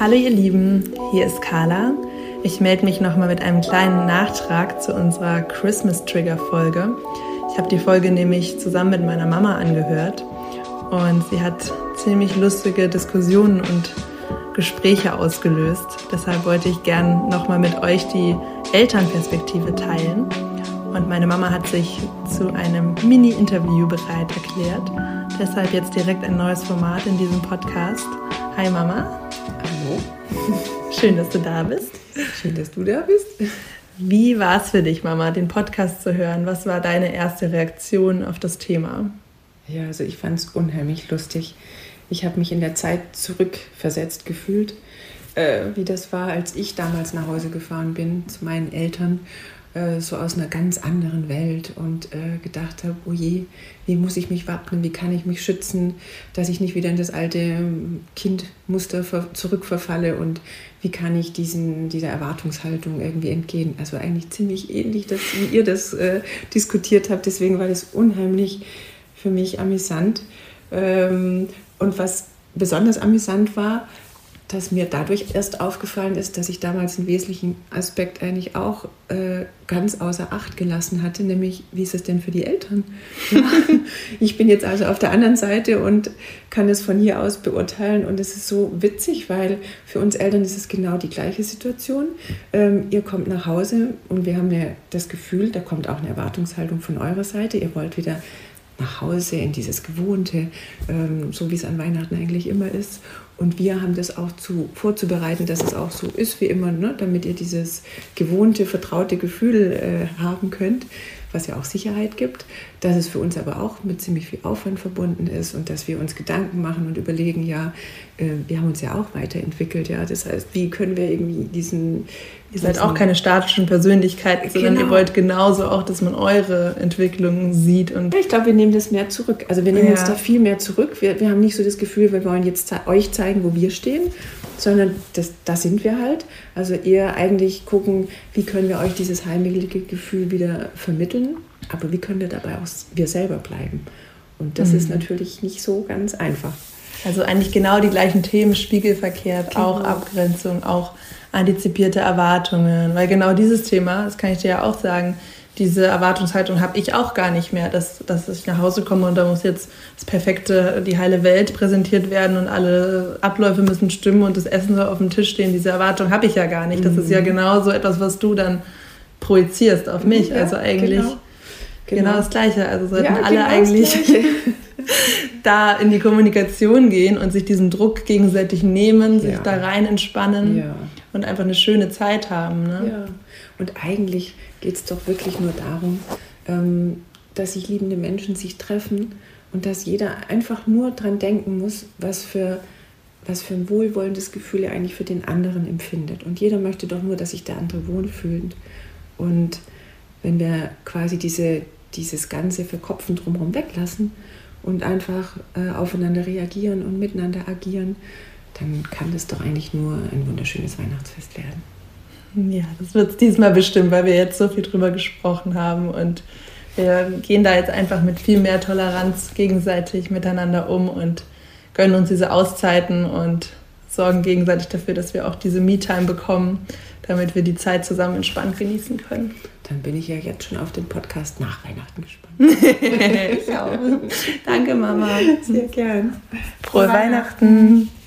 Hallo ihr Lieben, hier ist Carla. Ich melde mich nochmal mit einem kleinen Nachtrag zu unserer Christmas Trigger Folge. Ich habe die Folge nämlich zusammen mit meiner Mama angehört und sie hat ziemlich lustige Diskussionen und Gespräche ausgelöst. Deshalb wollte ich gern nochmal mit euch die Elternperspektive teilen. Und meine Mama hat sich zu einem Mini-Interview bereit erklärt. Deshalb jetzt direkt ein neues Format in diesem Podcast. Hi Mama. Hallo. Schön, dass du da bist. Schön, dass du da bist. Wie war es für dich, Mama, den Podcast zu hören? Was war deine erste Reaktion auf das Thema? Ja, also ich fand es unheimlich lustig. Ich habe mich in der Zeit zurückversetzt gefühlt, äh, wie das war, als ich damals nach Hause gefahren bin zu meinen Eltern äh, so aus einer ganz anderen Welt und äh, gedacht habe, oh je, wie muss ich mich wappnen, wie kann ich mich schützen, dass ich nicht wieder in das alte ähm, Kindmuster zurückverfalle und wie kann ich diesen, dieser Erwartungshaltung irgendwie entgehen. Also eigentlich ziemlich ähnlich, dass, wie ihr das äh, diskutiert habt, deswegen war das unheimlich für mich amüsant. Ähm, und was besonders amüsant war, dass mir dadurch erst aufgefallen ist, dass ich damals einen wesentlichen Aspekt eigentlich auch äh, ganz außer Acht gelassen hatte, nämlich wie ist es denn für die Eltern? Ja, ich bin jetzt also auf der anderen Seite und kann es von hier aus beurteilen und es ist so witzig, weil für uns Eltern ist es genau die gleiche Situation. Ähm, ihr kommt nach Hause und wir haben ja das Gefühl, da kommt auch eine Erwartungshaltung von eurer Seite, ihr wollt wieder nach Hause in dieses Gewohnte, ähm, so wie es an Weihnachten eigentlich immer ist. Und wir haben das auch zu, vorzubereiten, dass es auch so ist wie immer, ne? damit ihr dieses gewohnte, vertraute Gefühl äh, haben könnt, was ja auch Sicherheit gibt, dass es für uns aber auch mit ziemlich viel Aufwand verbunden ist und dass wir uns Gedanken machen und überlegen, ja, äh, wir haben uns ja auch weiterentwickelt, ja, das heißt, wie können wir irgendwie diesen Ihr seid auch keine statischen Persönlichkeiten, sondern genau. ihr wollt genauso auch, dass man eure Entwicklung sieht. Und ich glaube, wir nehmen das mehr zurück. Also wir nehmen ja. uns da viel mehr zurück. Wir, wir haben nicht so das Gefühl, wir wollen jetzt euch zeigen, wo wir stehen, sondern das, das sind wir halt. Also eher eigentlich gucken, wie können wir euch dieses heimelige Gefühl wieder vermitteln, aber wie können wir dabei auch wir selber bleiben. Und das mhm. ist natürlich nicht so ganz einfach. Also eigentlich genau die gleichen Themen, spiegelverkehrt, genau. auch Abgrenzung, auch antizipierte Erwartungen. Weil genau dieses Thema, das kann ich dir ja auch sagen, diese Erwartungshaltung habe ich auch gar nicht mehr, dass, dass ich nach Hause komme und da muss jetzt das perfekte, die heile Welt präsentiert werden und alle Abläufe müssen stimmen und das Essen soll auf dem Tisch stehen. Diese Erwartung habe ich ja gar nicht. Das ist ja mhm. genau so etwas, was du dann projizierst auf mich. Ja, also eigentlich genau. Genau. genau. das Gleiche. Also sollten ja, alle genau eigentlich da in die Kommunikation gehen und sich diesen Druck gegenseitig nehmen, sich ja. da rein entspannen und einfach eine schöne Zeit haben. Ne? Ja. Und eigentlich geht es doch wirklich nur darum, ähm, dass sich liebende Menschen sich treffen und dass jeder einfach nur dran denken muss, was für, was für ein wohlwollendes Gefühl er eigentlich für den anderen empfindet. Und jeder möchte doch nur, dass sich der andere wohlfühlt. Und wenn wir quasi diese, dieses ganze Verkopfen drumherum weglassen und einfach äh, aufeinander reagieren und miteinander agieren, dann kann das doch eigentlich nur ein wunderschönes Weihnachtsfest werden. Ja, das wird es diesmal bestimmt, weil wir jetzt so viel drüber gesprochen haben und wir gehen da jetzt einfach mit viel mehr Toleranz gegenseitig miteinander um und gönnen uns diese Auszeiten und sorgen gegenseitig dafür, dass wir auch diese Me-Time bekommen, damit wir die Zeit zusammen entspannt genießen können. Dann bin ich ja jetzt schon auf den Podcast nach Weihnachten gespannt. ich auch. Danke, Mama. Sehr gern. Frohe, Frohe Weihnachten. Weihnachten.